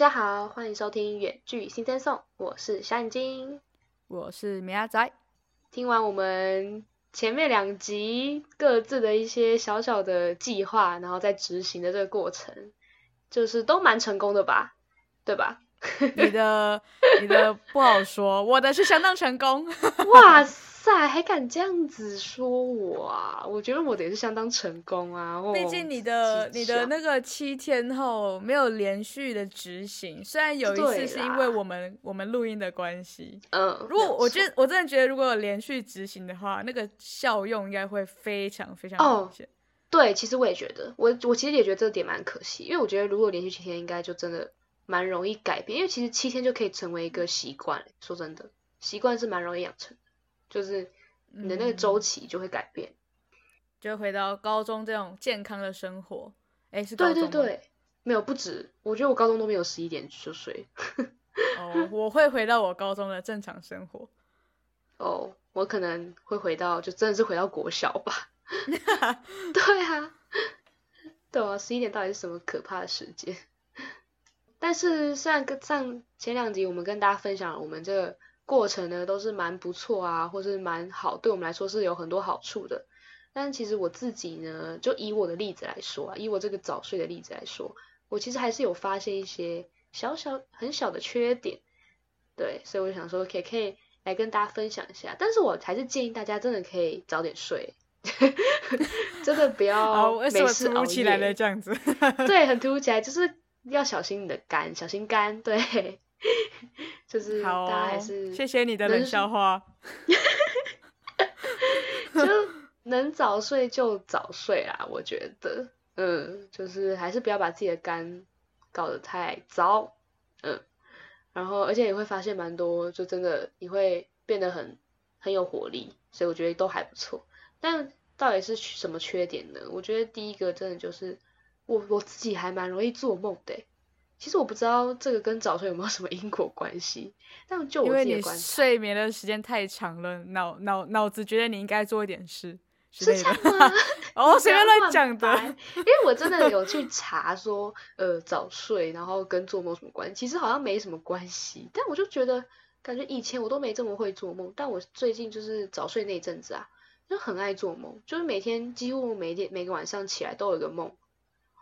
大家好，欢迎收听远距新增送，我是小眼睛，我是米阿仔。听完我们前面两集各自的一些小小的计划，然后在执行的这个过程，就是都蛮成功的吧？对吧？你的你的不好说，我的是相当成功。哇塞，还敢这样子说我啊？我觉得我的也是相当成功啊。毕竟你的你的那个七天后没有连续的执行，虽然有一次是因为我们我们录音的关系。嗯。如果我觉得我真的觉得，如果有连续执行的话，那个效用应该会非常非常明显。对，其实我也觉得，我我其实也觉得这点蛮可惜，因为我觉得如果连续七天，应该就真的。蛮容易改变，因为其实七天就可以成为一个习惯。说真的，习惯是蛮容易养成的，就是你的那个周期就会改变，就回到高中这种健康的生活。哎，是对对对，没有不止，我觉得我高中都没有十一点就睡。哦，我会回到我高中的正常生活。哦，我可能会回到，就真的是回到国小吧。对啊，对啊，十一点到底是什么可怕的时间？但是上跟上前两集，我们跟大家分享我们这个过程呢，都是蛮不错啊，或是蛮好，对我们来说是有很多好处的。但其实我自己呢，就以我的例子来说啊，以我这个早睡的例子来说，我其实还是有发现一些小小很小的缺点。对，所以我就想说，可以可以来跟大家分享一下。但是我还是建议大家真的可以早点睡，真的不要 没事熬夜这样子。对，很突如其来，就是。要小心你的肝，小心肝，对，就是大家还是谢谢你的冷笑话，就能早睡就早睡啦，我觉得，嗯，就是还是不要把自己的肝搞得太糟，嗯，然后而且你会发现蛮多，就真的你会变得很很有活力，所以我觉得都还不错。但到底是什么缺点呢？我觉得第一个真的就是。我我自己还蛮容易做梦的，其实我不知道这个跟早睡有没有什么因果关系，但就我自己观察，睡眠的时间太长了，脑脑脑子觉得你应该做一点事，是这样吗？哦，随便乱讲的，因为我真的有去查说，呃，早睡然后跟做梦什么关系，其实好像没什么关系，但我就觉得感觉以前我都没这么会做梦，但我最近就是早睡那阵子啊，就很爱做梦，就是每天几乎每天每个晚上起来都有一个梦。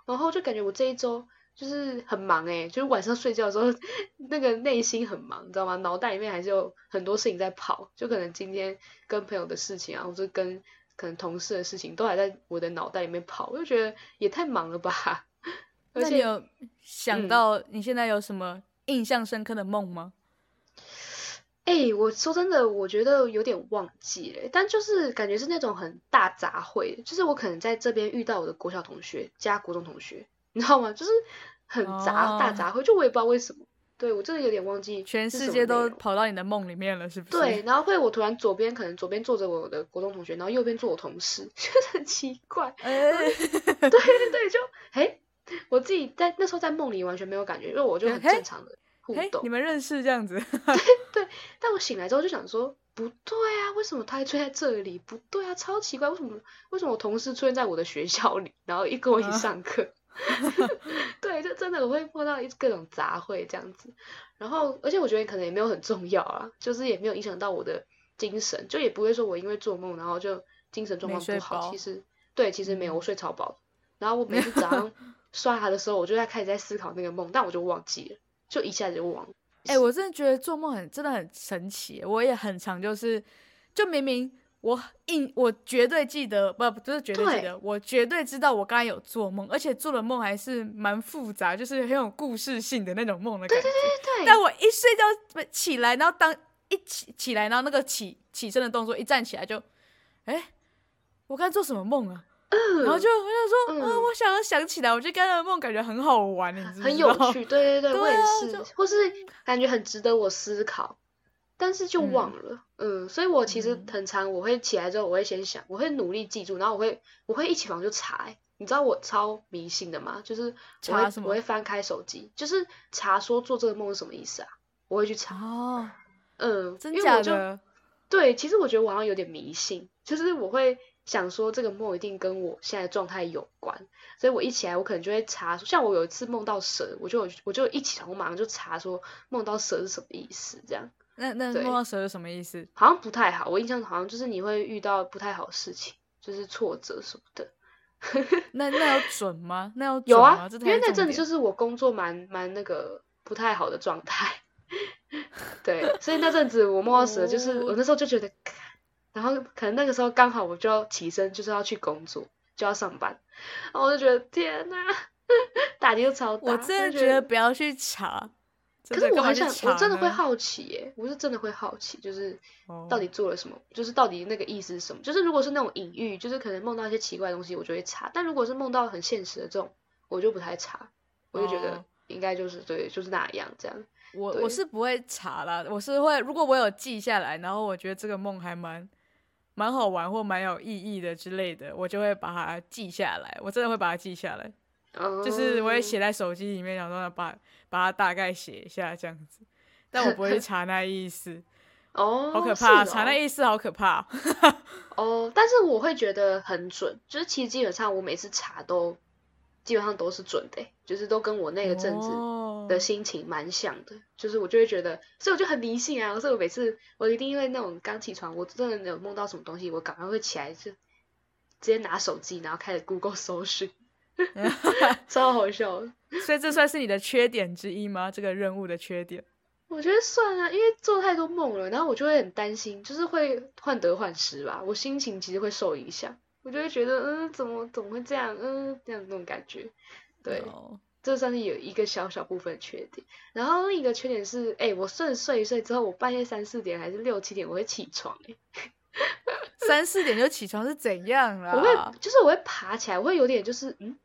然后就感觉我这一周就是很忙诶，就是晚上睡觉的时候，那个内心很忙，你知道吗？脑袋里面还是有很多事情在跑，就可能今天跟朋友的事情啊，或者跟可能同事的事情，都还在我的脑袋里面跑，我就觉得也太忙了吧。而且有想到你现在有什么印象深刻的梦吗？哎，我说真的，我觉得有点忘记了，但就是感觉是那种很大杂烩，就是我可能在这边遇到我的国小同学加国中同学，你知道吗？就是很杂大杂烩，就我也不知道为什么，对我真的有点忘记。全世界都跑到你的梦里面了，是不是？对，然后会我突然左边可能左边坐着我的国中同学，然后右边坐我同事，就是很奇怪。对对对，就哎，我自己在那时候在梦里完全没有感觉，因为我就很正常的。互动，你们认识这样子？对 对，但我醒来之后就想说，不对啊，为什么他会出现在这里？不对啊，超奇怪，为什么为什么我同事出现在我的学校里，然后一跟我一起上课？对，就真的我会碰到一各种杂烩这样子，然后而且我觉得可能也没有很重要啊，就是也没有影响到我的精神，就也不会说我因为做梦然后就精神状况不好。其实对，其实没有，我睡超饱。然后我每次早上 刷牙的时候，我就在开始在思考那个梦，但我就忘记了。就一下子就忘了。哎，我真的觉得做梦很真的很神奇。我也很常就是，就明明我印我绝对记得，不不是绝对记得，我绝对知道我刚才有做梦，而且做的梦还是蛮复杂，就是很有故事性的那种梦的感觉。对对对对。但我一睡觉起来，然后当一起起来，然后那个起起身的动作一站起来就，哎，我刚才做什么梦啊？然后就我想说，嗯，我想要想起来，我觉得刚才的梦感觉很好玩，你知道很有趣，对对对，我也是，或是感觉很值得我思考，但是就忘了，嗯，所以我其实很常我会起来之后，我会先想，我会努力记住，然后我会我会一起床就查，你知道我超迷信的吗？就是我会我会翻开手机，就是查说做这个梦是什么意思啊？我会去查，哦嗯，真假的？对，其实我觉得我好像有点迷信，就是我会。想说这个梦一定跟我现在状态有关，所以我一起来我可能就会查，像我有一次梦到蛇，我就我就一起床我马上就查说梦到蛇是什么意思，这样。那那摸到蛇是什么意思？好像不太好，我印象好像就是你会遇到不太好的事情，就是挫折什么的。那那有准吗？那有有啊，因为那阵子就是我工作蛮蛮那个不太好的状态，对，所以那阵子我摸到蛇，就是我那时候就觉得，然后可能那个时候刚好我就要起身，就是要去工作，就要上班，然后我就觉得天哪，打击又超大。我真的觉得不要去查。可是我很想，我真的会好奇耶，我是真的会好奇，就是到底做了什么，就是到底那个意思是什么？就是如果是那种隐喻，就是可能梦到一些奇怪的东西，我就会查；但如果是梦到很现实的这种，我就不太查，我就觉得应该就是对，就是那样这样。我我是不会查啦，我是会，如果我有记下来，然后我觉得这个梦还蛮蛮好玩或蛮有意义的之类的，我就会把它记下来，我真的会把它记下来。就是我也写在手机里面，想说把把它大概写一下这样子，但我不会查那意思。哦，好可怕，查那意思好可怕。哦，但是我会觉得很准，就是其实基本上我每次查都基本上都是准的，就是都跟我那个阵子的心情蛮像的，就是我就会觉得，所以我就很迷信啊。所以我每次我一定因为那种刚起床，我真的有梦到什么东西，我赶快会起来就直接拿手机，然后开始 Google 搜寻。超好笑，所以这算是你的缺点之一吗？这个任务的缺点？我觉得算啊，因为做太多梦了，然后我就会很担心，就是会患得患失吧。我心情其实会受影响，我就会觉得，嗯，怎么怎么会这样？嗯，这样那种感觉。对，这算是有一个小小部分缺点。然后另一个缺点是，哎，我睡睡一睡之后，我半夜三四点还是六七点我会起床，哎。三四点就起床是怎样啦？我会，就是我会爬起来，我会有点就是嗯。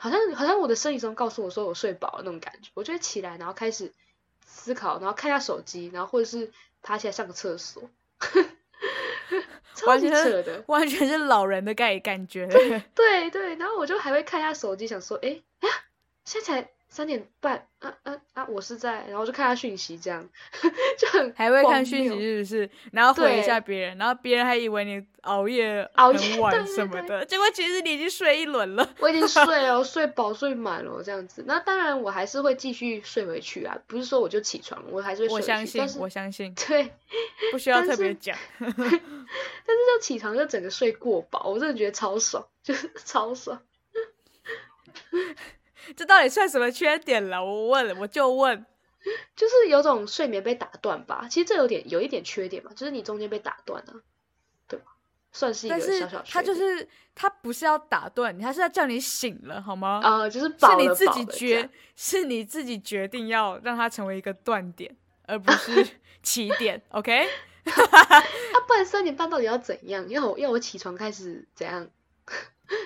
好像好像我的生理钟告诉我说我睡饱了那种感觉，我就会起来，然后开始思考，然后看下手机，然后或者是爬起来上个厕所，超级扯的，完全是老人的概感觉。对对，然后我就还会看一下手机，想说，哎呀，现在才三点半，啊啊啊，我是在，然后就看下讯息，这样 就很还会看讯息是不是？然后回一下别人，然后别人还以为你熬夜熬夜晚什么的，结果其实你已经睡一轮了。我已经睡了，睡饱睡满了这样子。那当然我还是会继续睡回去啊，不是说我就起床，我还是会睡。我相信，我相信，对，不需 要特别讲。但是就起床就整个睡过饱，我真的觉得超爽，就是超爽。这到底算什么缺点了？我问，我就问，就是有种睡眠被打断吧。其实这有点有一点缺点嘛，就是你中间被打断了，对吧？算是一个小小缺点。他就是他不是要打断你，他是要叫你醒了，好吗？啊，就是是你自己决，是你自己决定要让它成为一个断点，而不是 起点。OK？他不然三点半到底要怎样？要我要我起床开始怎样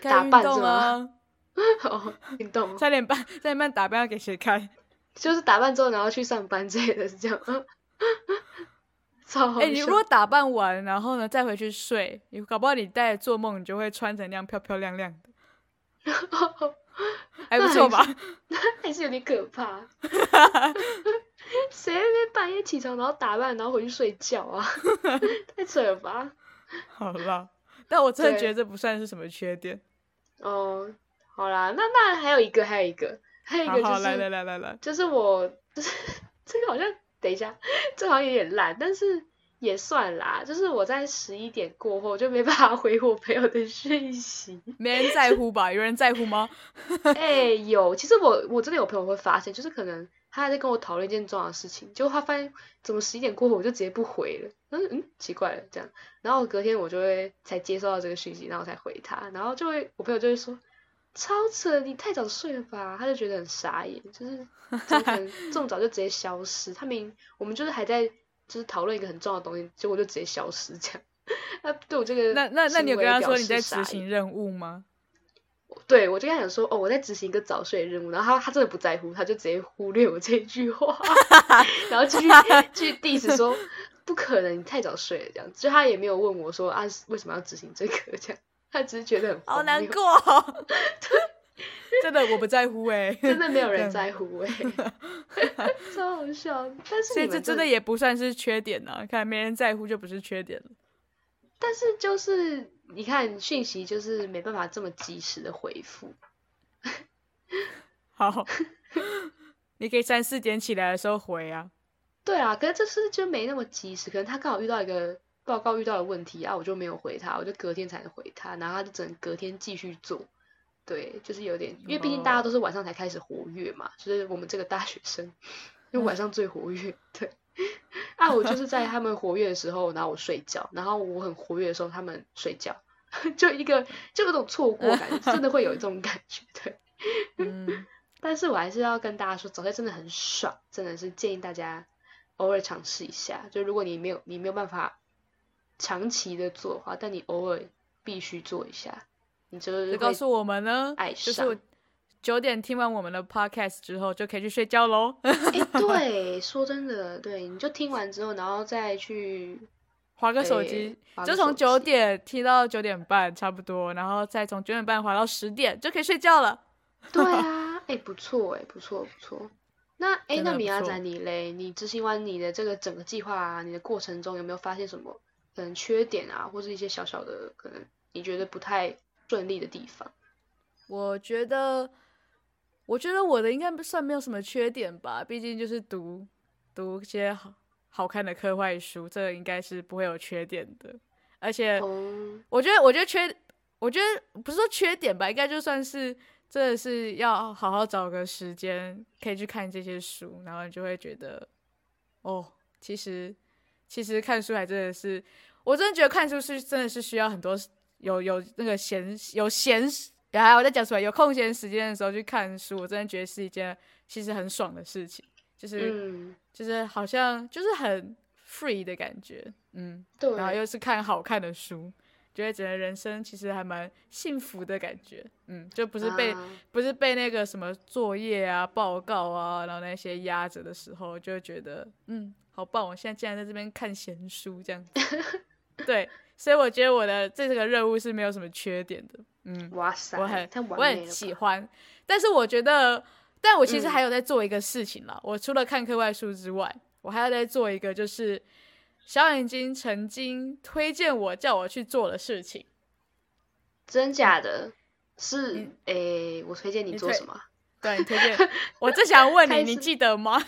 打扮是吗？哦，运动三点半，三点半打扮要给谁看？就是打扮之后然后去上班之类的，是这样。超好哎，你如果打扮完，然后呢再回去睡，你搞不好你带做梦，你就会穿成那样漂漂亮亮的，还不错吧？还是有点可怕。谁那边半夜起床，然后打扮，然后回去睡觉啊？太扯了吧！好了，但我真的觉得这不算是什么缺点。哦。好啦，那那还有一个，还有一个，还有一个就是，来来来来来，就是我，就是这个好像，等一下，这好像有点烂，但是也算啦。就是我在十一点过后就没办法回我朋友的讯息，没人在乎吧？有人在乎吗？哎，有，其实我我真的有朋友会发现，就是可能他还在跟我讨论一件重要的事情，结果他发现怎么十一点过后我就直接不回了，嗯嗯，奇怪了这样，然后隔天我就会才接收到这个讯息，然后才回他，然后就会我朋友就会说。超扯！你太早睡了吧？他就觉得很傻眼，就是怎么这么早就直接消失？他明我们就是还在就是讨论一个很重要的东西，结果就直接消失这样。他对我这个那那那你有跟他说你在执行任务吗？对，我就跟他讲说哦，我在执行一个早睡任务，然后他他真的不在乎，他就直接忽略我这句话，然后继续继续 diss 说 不可能，你太早睡了这样，就他也没有问我说啊为什么要执行这个这样。他只是觉得很好难过，真的我不在乎哎，真的没有人在乎哎，超好笑。但是这真的也不算是缺点呢，看没人在乎就不是缺点了。但是就是你看讯息就是没办法这么及时的回复。好，你可以三四点起来的时候回啊。对啊，可是这次就没那么及时，可能他刚好遇到一个报告遇到的问题啊，我就没有回他，我就隔天才能回他，然后他就只能隔天继续做。对，就是有点，因为毕竟大家都是晚上才开始活跃嘛，就是我们这个大学生，因为晚上最活跃。对，啊，我就是在他们活跃的时候，然后我睡觉，然后我很活跃的时候，他们睡觉，就一个就有种错过感，真的会有一种感觉。对，嗯，但是我还是要跟大家说，早睡真的很爽，真的是建议大家。偶尔尝试一下，就如果你没有你没有办法长期的做的话，但你偶尔必须做一下，你就告诉我们呢，就是九点听完我们的 podcast 之后就可以去睡觉喽。哎，对，说真的，对，你就听完之后，然后再去划个手机，就从九点听到九点半差不多，然后再从九点半划到十点就可以睡觉了。对啊，哎，不错，哎，不错，不错。那哎，那米亚仔你嘞？你执行完你的这个整个计划啊，你的过程中有没有发现什么可能缺点啊，或是一些小小的可能你觉得不太顺利的地方？我觉得，我觉得我的应该算没有什么缺点吧，毕竟就是读读一些好好看的课外书，这个应该是不会有缺点的。而且，我觉得，我觉得缺，我觉得不是说缺点吧，应该就算是。真的是要好好找个时间，可以去看这些书，然后你就会觉得，哦，其实其实看书还真的是，我真的觉得看书是真的是需要很多有有那个闲有闲，然后我再讲出来有空闲时间的时候去看书，我真的觉得是一件其实很爽的事情，就是就是好像就是很 free 的感觉，嗯，对，然后又是看好看的书。觉得整个人生其实还蛮幸福的感觉，嗯，就不是被不是被那个什么作业啊、报告啊，然后那些压着的时候，就觉得嗯，好棒！我现在竟然在这边看闲书这样子，对，所以我觉得我的这个任务是没有什么缺点的，嗯，哇塞，我很我很喜欢，但是我觉得，但我其实还有在做一个事情啦，我除了看课外书之外，我还要在做一个就是。小眼睛曾经推荐我叫我去做的事情，真假的？是诶，我推荐你做什么？对，推荐。我正想问你，你记得吗？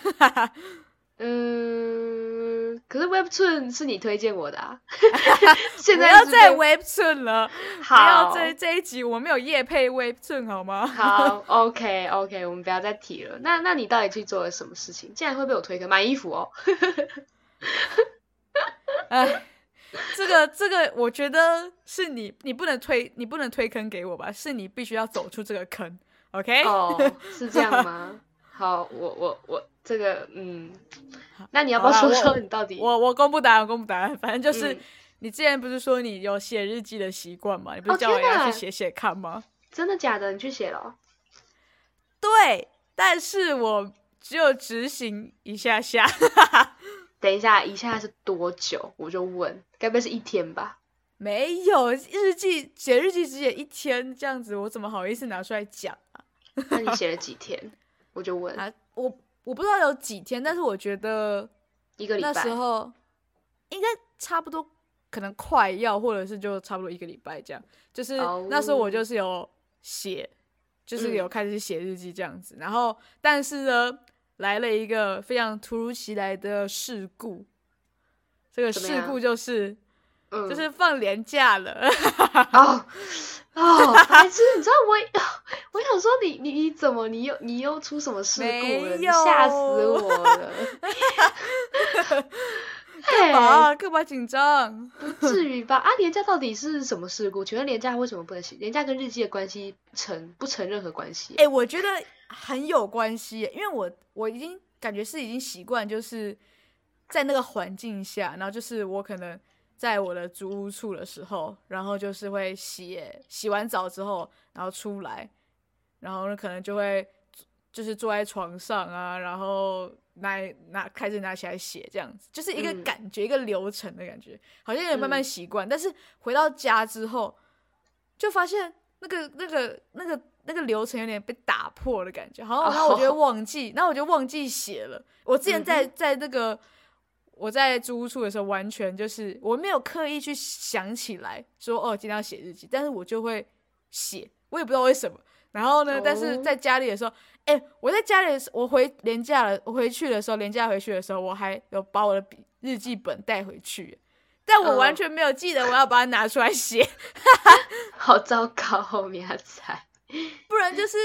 嗯，可是 Webtoon 是你推荐我的啊。现在要在 Webtoon 了。好，这这一集我没有夜配 Webtoon 好吗？好，OK OK，我们不要再提了。那那你到底去做了什么事情？竟然会被我推坑买衣服哦？哎，这个这个，我觉得是你，你不能推，你不能推坑给我吧？是你必须要走出这个坑，OK？哦，是这样吗？好，我我我这个，嗯，那你要不要说说你到底？我我公布答案，公布答案，反正就是你之前不是说你有写日记的习惯吗？你不是叫我要去写写看吗？真的假的？你去写了？对，但是我只有执行一下下。等一下，一下是多久？我就问，该不会是一天吧？没有，日记写日记只写一天这样子，我怎么好意思拿出来讲啊？那你写了 几天？我就问啊，我我不知道有几天，但是我觉得一个礼拜那时候应该差不多，可能快要，或者是就差不多一个礼拜这样。就是那时候我就是有写，就是有开始写日记这样子，然后但是呢。来了一个非常突如其来的事故，这个事故就是，就是放年假了。哦哦，白痴，你知道我，我想说你你你怎么你又你又出什么事故了？吓死我了！干嘛干嘛紧张？不至于吧？啊，年假到底是什么事故？请问年假为什么不能写？年假跟日记的关系成不成任何关系？哎，我觉得。很有关系，因为我我已经感觉是已经习惯，就是在那个环境下，然后就是我可能在我的租屋处的时候，然后就是会洗洗完澡之后，然后出来，然后呢可能就会就是坐在床上啊，然后拿拿开始拿起来写，这样子就是一个感觉，一个流程的感觉，好像也慢慢习惯。但是回到家之后，就发现那个那个那个。那个流程有点被打破的感觉，好，然后我就 忘记，然后我就忘记写了。我之前在在那个我在租屋处的时候，完全就是我没有刻意去想起来说哦，今天要写日记，但是我就会写，我也不知道为什么。然后呢，但是在家里的时候，哎，我在家里，我回年假了，我回去的时候，年假回去的时候，我还有把我的笔日记本带回去，但我完全没有记得我要把它拿出来写，好糟糕，后面才，不然就是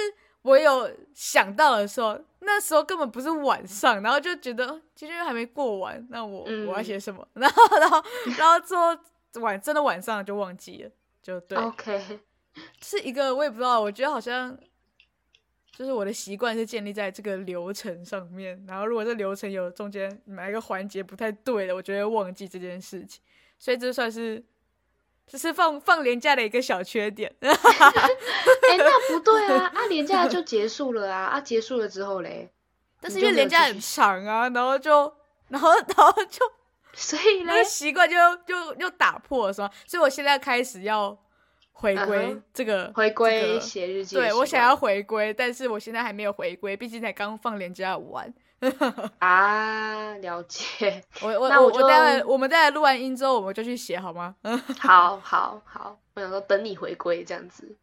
我有想到的时候，那时候根本不是晚上，然后就觉得今天还没过完，那我我要写什么？然后然后然后之后晚真的晚上就忘记了，就对，OK。是一个我也不知道，我觉得好像就是我的习惯是建立在这个流程上面。然后如果这流程有中间哪一个环节不太对了，我觉得忘记这件事情。所以这算是就是放放年假的一个小缺点。哎，那不对啊！啊，年假就结束了啊！啊，结束了之后嘞，但是因为年假很长啊，然后就然后 然后就所以那个习惯就就又打破了，是吗？所以我现在开始要。回归这个回归写日记，对我想要回归，但是我现在还没有回归，毕竟才刚放年假完。啊，了解。我我我我待会我们再来录完音之后，我们就去写好吗？好好好，我想说等你回归这样子。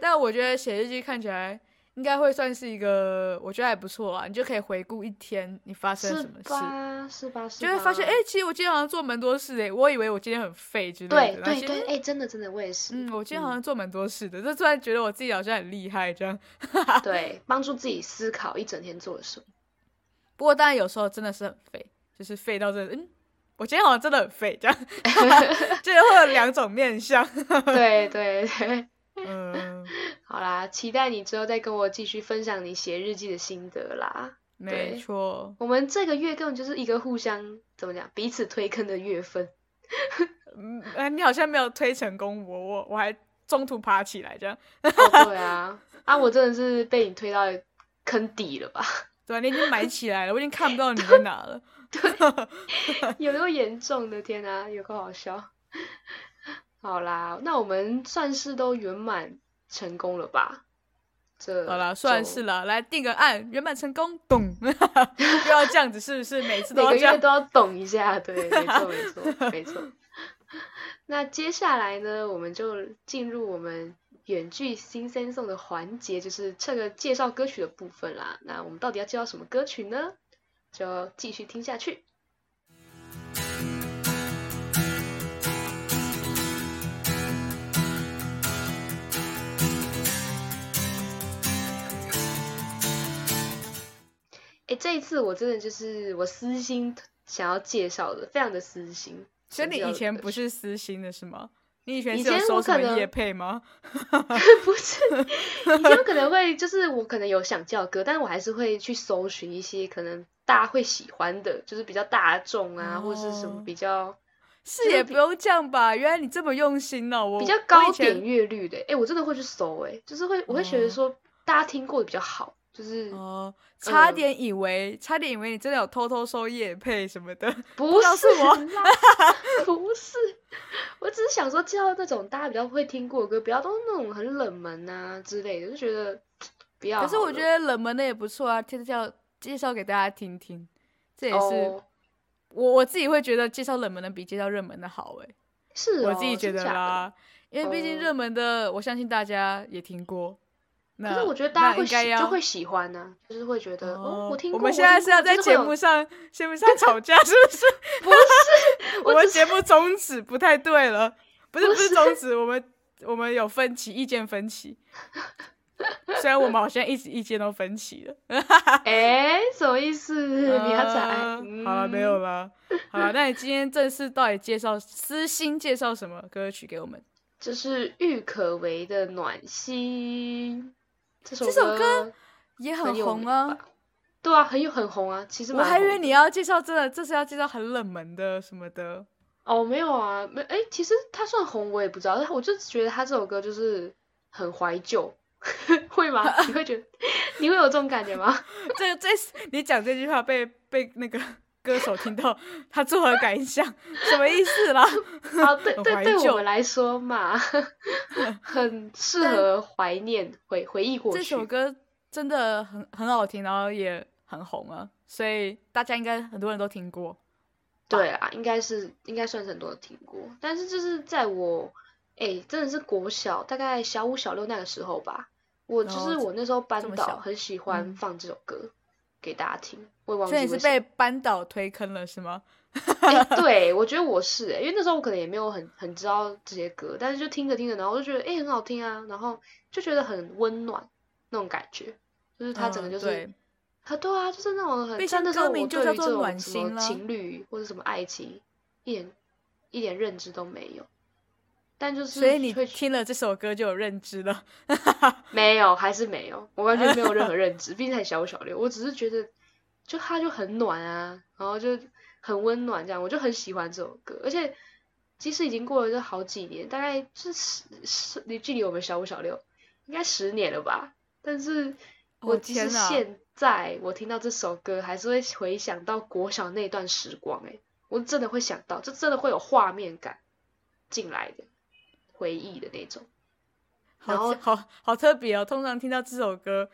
但我觉得写日记看起来。应该会算是一个，我觉得还不错啊。你就可以回顾一天你发生什么事，是吧？是吧？就会发现，哎，其实我今天好像做蛮多事诶。我以为我今天很废之类的。对对对，哎，真的真的，我也是。嗯，我今天好像做蛮多事的，就突然觉得我自己好像很厉害这样。对，帮助自己思考一整天做了什么。不过当然有时候真的是很废，就是废到这，嗯，我今天好像真的很废这样。就是会有两种面相。对对对。嗯，好啦，期待你之后再跟我继续分享你写日记的心得啦。没错，我们这个月根本就是一个互相怎么讲，彼此推坑的月份。嗯，哎，你好像没有推成功，我我我还中途爬起来这样。对啊，啊，我真的是被你推到坑底了吧？对啊，你已经埋起来了，我已经看不到你在哪了。对，有那么严重的？天啊，有个好笑。好啦，那我们算是都圆满成功了吧？这好了，算是了。来定个案，圆满成功，懂？不要这样子，是不是？每次都要都要懂一下。对，没错，没错，没错。那接下来呢，我们就进入我们远距新三送的环节，就是这个介绍歌曲的部分啦。那我们到底要介绍什么歌曲呢？就继续听下去。哎，这一次我真的就是我私心想要介绍的，非常的私心。所以你以前不是私心的是吗？你以前是有收什么夜配吗？不是，以前可能会就是我可能有想叫歌，但是我还是会去搜寻一些可能大家会喜欢的，就是比较大众啊，或是什么比较是也不用这样吧？原来你这么用心哦，我比较高点阅率的，哎，我真的会去搜，哎，就是会我会觉得说大家听过的比较好。就是哦，差点以为，差点以为你真的有偷偷收夜配什么的，不是我，不是，我只是想说介绍那种大家比较会听过的歌，不要都是那种很冷门啊之类的，就觉得不要。可是我觉得冷门的也不错啊，介绍介绍给大家听听，这也是我我自己会觉得介绍冷门的比介绍热门的好哎，是我自己觉得啦，因为毕竟热门的我相信大家也听过。可是我觉得大家会就会喜欢呢，就是会觉得哦，我听过。我们现在是要在节目上节目上吵架，是不是？不是，我们节目宗旨不太对了，不是不是宗旨，我们我们有分歧，意见分歧。虽然我们好像一直意见都分歧了。哎，什么意思？你要猜？好了，没有了。好了，那你今天正式到底介绍私心介绍什么歌曲给我们？就是郁可唯的《暖心》。这首歌也很红啊，对啊，很有很红啊。其实我还以为你要介绍真的，这是要介绍很冷门的什么的。哦，没有啊，没哎，其实它算红，我也不知道。我就觉得他这首歌就是很怀旧，会吗？你会觉得 你会有这种感觉吗？这这你讲这句话被被那个歌手听到，他作何感想？什么意思啦？啊，对对，对我们来说嘛。很适合怀念回回忆过去。这首歌真的很很好听，然后也很红啊，所以大家应该很多人都听过。对啊，应该是应该算是很多人听过，但是就是在我哎真的是国小大概小五小六那个时候吧，我就是我那时候班导很喜欢放这首歌给大家听，我也忘记是被班导推坑了是吗？对，我觉得我是，因为那时候我可能也没有很很知道这些歌，但是就听着听着，然后我就觉得哎很好听啊，然后就觉得很温暖那种感觉，就是它整个就是。啊，对啊，就是那种很，像那时候我对于这种什么情侣或者什么爱情，一点一点认知都没有。但就是，所以你听了这首歌就有认知了？没有，还是没有，我完全没有任何 认知，毕竟才小五小六。我只是觉得，就它就很暖啊，然后就很温暖，这样我就很喜欢这首歌。而且，其实已经过了这好几年，大概是十十，离距离我们小五小六应该十年了吧？但是，我其实现在我听到这首歌，还是会回想到国小那段时光，哎，我真的会想到，这真的会有画面感进来的回忆的那种。然后，好好特别哦。通常听到这首歌，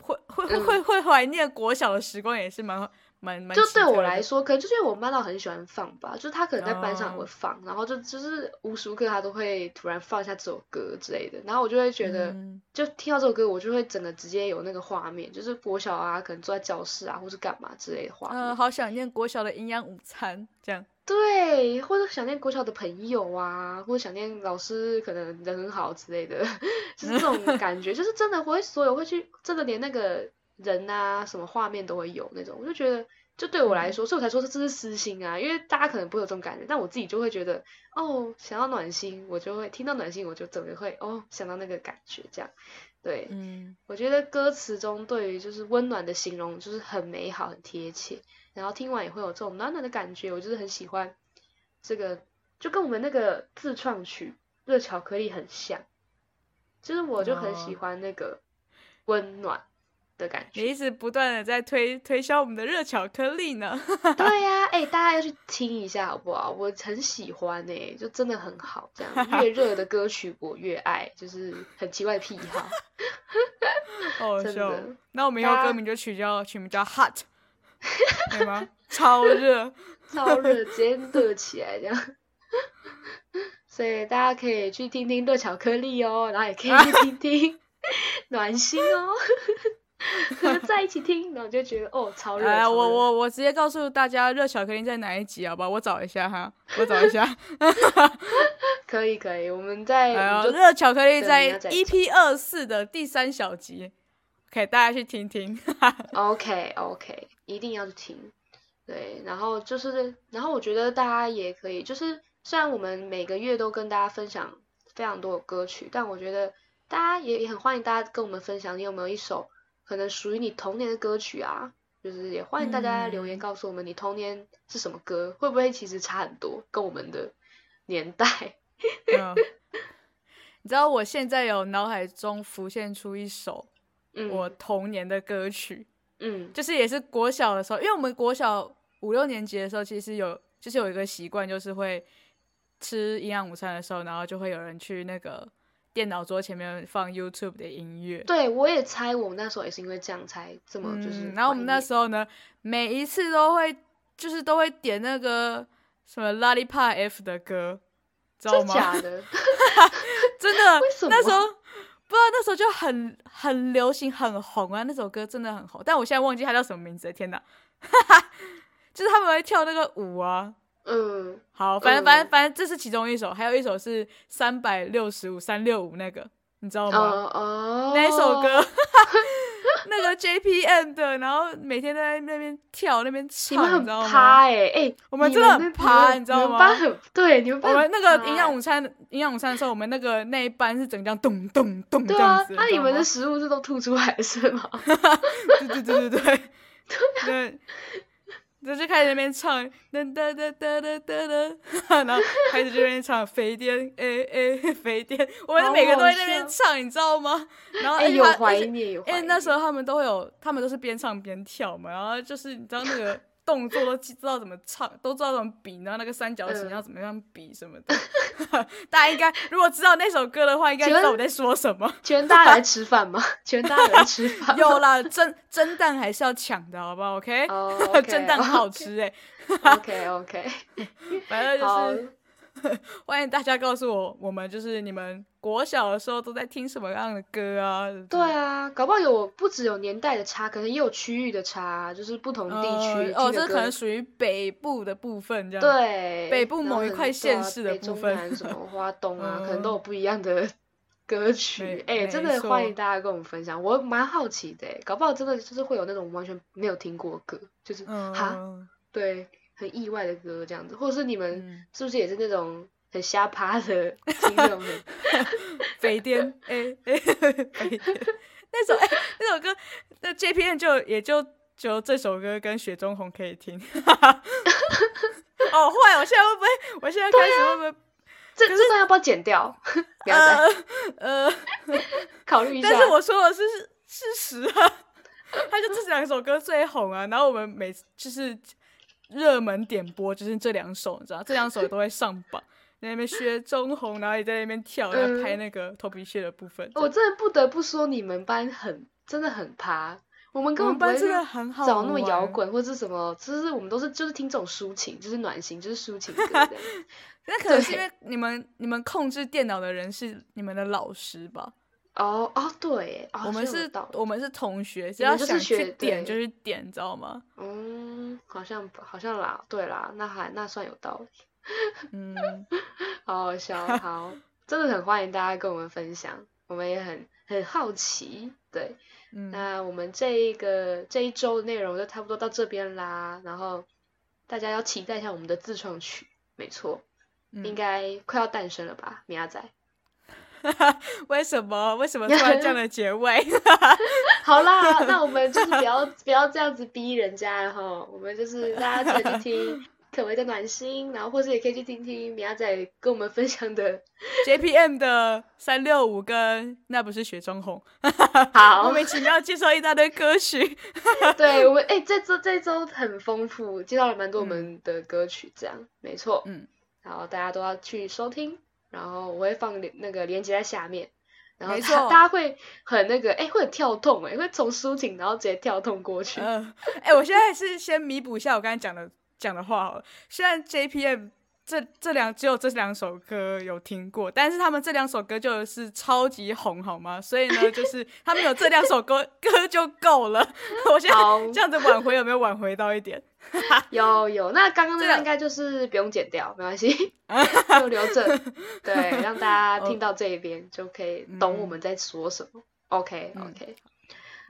会会会会怀念国小的时光，也是蛮蛮蛮。就对我来说，可能就是因为我班导很喜欢放吧，就是他可能在班上会放，然后就就是无时无刻他都会突然放一下这首歌之类的，然后我就会觉得，就听到这首歌，我就会整个直接有那个画面，就是国小啊，可能坐在教室啊，或是干嘛之类的画面。嗯，好想念国小的营养午餐，这样。对，或者想念国小的朋友啊，或者想念老师，可能人很好之类的，就是这种 感觉，就是真的会所有会去，真的连那个。人啊，什么画面都会有那种，我就觉得，就对我来说，所以我才说这这是私心啊，因为大家可能不会有这种感觉，但我自己就会觉得，哦，想到暖心，我就会听到暖心，我就整个会哦想到那个感觉，这样，对，嗯，我觉得歌词中对于就是温暖的形容就是很美好、很贴切，然后听完也会有这种暖暖的感觉，我就是很喜欢这个，就跟我们那个自创曲热巧克力很像，就是我就很喜欢那个温暖。的感觉，你一直不断的在推推销我们的热巧克力呢。对呀，哎，大家要去听一下好不好？我很喜欢哎，就真的很好，这样越 热的歌曲我越爱，就是很奇怪的癖好。真的。那我们以后歌名就取叫取名叫 Hot，对吗？超热，超热，直接热起来这样。所以大家可以去听听热巧克力哦，然后也可以去听听 暖心哦。在一起听，然后就觉得哦，超热。哎，我我我直接告诉大家，热巧克力在哪一集？好吧，我找一下哈，我找一下。可以可以，我们在。热巧克力在 EP 二四的第三小集，可以大家去听听。OK OK，一定要去听。对，然后就是，然后我觉得大家也可以，就是虽然我们每个月都跟大家分享非常多的歌曲，但我觉得大家也也很欢迎大家跟我们分享，你有没有一首？可能属于你童年的歌曲啊，就是也欢迎大家留言告诉我们你童年是什么歌，会不会其实差很多，跟我们的年代。你知道我现在有脑海中浮现出一首我童年的歌曲，嗯，就是也是国小的时候，因为我们国小五六年级的时候，其实有就是有一个习惯，就是会吃营养午餐的时候，然后就会有人去那个。电脑桌前面放 YouTube 的音乐，对我也猜，我们那时候也是因为这样才这么就是。然后我们那时候呢，每一次都会就是都会点那个什么 Lollipop F 的歌，知道吗？假的，真的。那时候不知道那时候就很很流行很红啊，那首歌真的很红，但我现在忘记它叫什么名字，天哪！就是他们会跳那个舞啊。嗯，好，反正反正反正这是其中一首，还有一首是三百六十五三六五那个，你知道吗？哦，那首歌，那个 JPM 的，然后每天都在那边跳那边唱，你知道吗？趴哎哎，我们真的很趴，你知道吗？对，你们我们那个营养午餐营养午餐的时候，我们那个那一班是整这样咚咚咚这样子。那你们的食物是都吐出来是吗？对对对对对对。就就开始那边唱，噔噔噔噔噔噔噔，然后开始这边唱飞碟，哎哎飞碟，我们每个都在那边唱，你知道吗？然后有怀念，有怀念。那时候他们都会有，他们都是边唱边跳嘛，然后就是你知道那个动作都知道怎么唱，都知道怎么比，然后那个三角形要怎么样比什么的。大家应该如果知道那首歌的话，应该知道我在说什么。全大家来吃饭吗？全大家来吃饭？有啦，蒸蒸蛋还是要抢的，好不好？OK，蒸蛋好吃哎。OK OK，反正就是。欢迎大家告诉我，我们就是你们国小的时候都在听什么样的歌啊？对啊，搞不好有不只有年代的差，可能也有区域的差，就是不同地区哦，这可能属于北部的部分这样。对，北部某一块县市的部分，什么花 东啊，可能都有不一样的 歌曲。哎，真的欢迎大家跟我们分享，我蛮好奇的，搞不好真的就是会有那种完全没有听过歌，就是哈，对。很意外的歌这样子，或者是你们是不是也是那种很瞎趴的听那种飞颠哎哎，那首哎那首歌，那 J P N 就也就只有这首歌跟雪中红可以听。哦，坏！我现在会不会？我现在开始会不会？这这段要不要剪掉？呃呃，考虑一下。但是我说的是事实啊，他就这两首歌最红啊，然后我们每次就是。热门点播就是这两首，你知道，这两首都会上榜。在那边学中红，然后也在那边跳，在拍那个头皮屑的部分。我真的不得不说，你们班很真的很趴。我们根本不会找那么摇滚或者什么，就是我们都是就是听这种抒情，就是暖心，就是抒情歌。那可能是因为你们你们控制电脑的人是你们的老师吧？哦哦，对，我们是，我们是同学，只要想去点就去点，你知道吗？嗯，好像好像啦，对啦，那还那算有道理。嗯，好好笑，好，真的很欢迎大家跟我们分享，我们也很很好奇，对，那我们这一个这一周的内容就差不多到这边啦，然后大家要期待一下我们的自创曲，没错，应该快要诞生了吧，米亚仔。为什么？为什么突然这样的结尾？好啦，那我们就是不要不要这样子逼人家哈。我们就是大家自己听可为的暖心，然后或者也可以去听听米亚仔跟我们分享的 JPM 的三六五跟那不是雪中红。好，莫名其妙介绍一大堆歌曲。对我们哎，这周这周很丰富，介绍了蛮多我们的歌曲，这样没错。嗯，然后大家都要去收听。然后我会放那个链接在下面，然后大大家会很那个，哎，会很跳痛，哎，会从抒情然后直接跳痛过去。嗯，哎，我现在是先弥补一下我刚才讲的讲的话好了。虽然 JPM 这这两只有这两首歌有听过，但是他们这两首歌就是超级红，好吗？所以呢，就是他们有这两首歌 歌就够了。我现在这样子挽回有没有挽回到一点？有有，那刚刚那个应该就是不用剪掉，没关系，就留着，对，让大家听到这一边就可以懂我们在说什么。OK OK，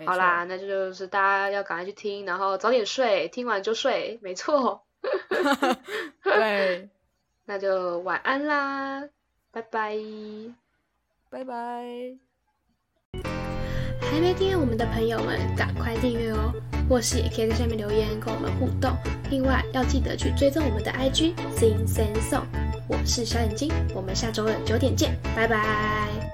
好啦，那就是大家要赶快去听，然后早点睡，听完就睡，没错。对，那就晚安啦，拜拜，拜拜。还没订阅我们的朋友们，赶快订阅哦！或是也可以在下面留言跟我们互动。另外要记得去追踪我们的 IG Sing Sing Song。我是小眼睛，我们下周二九点见，拜拜。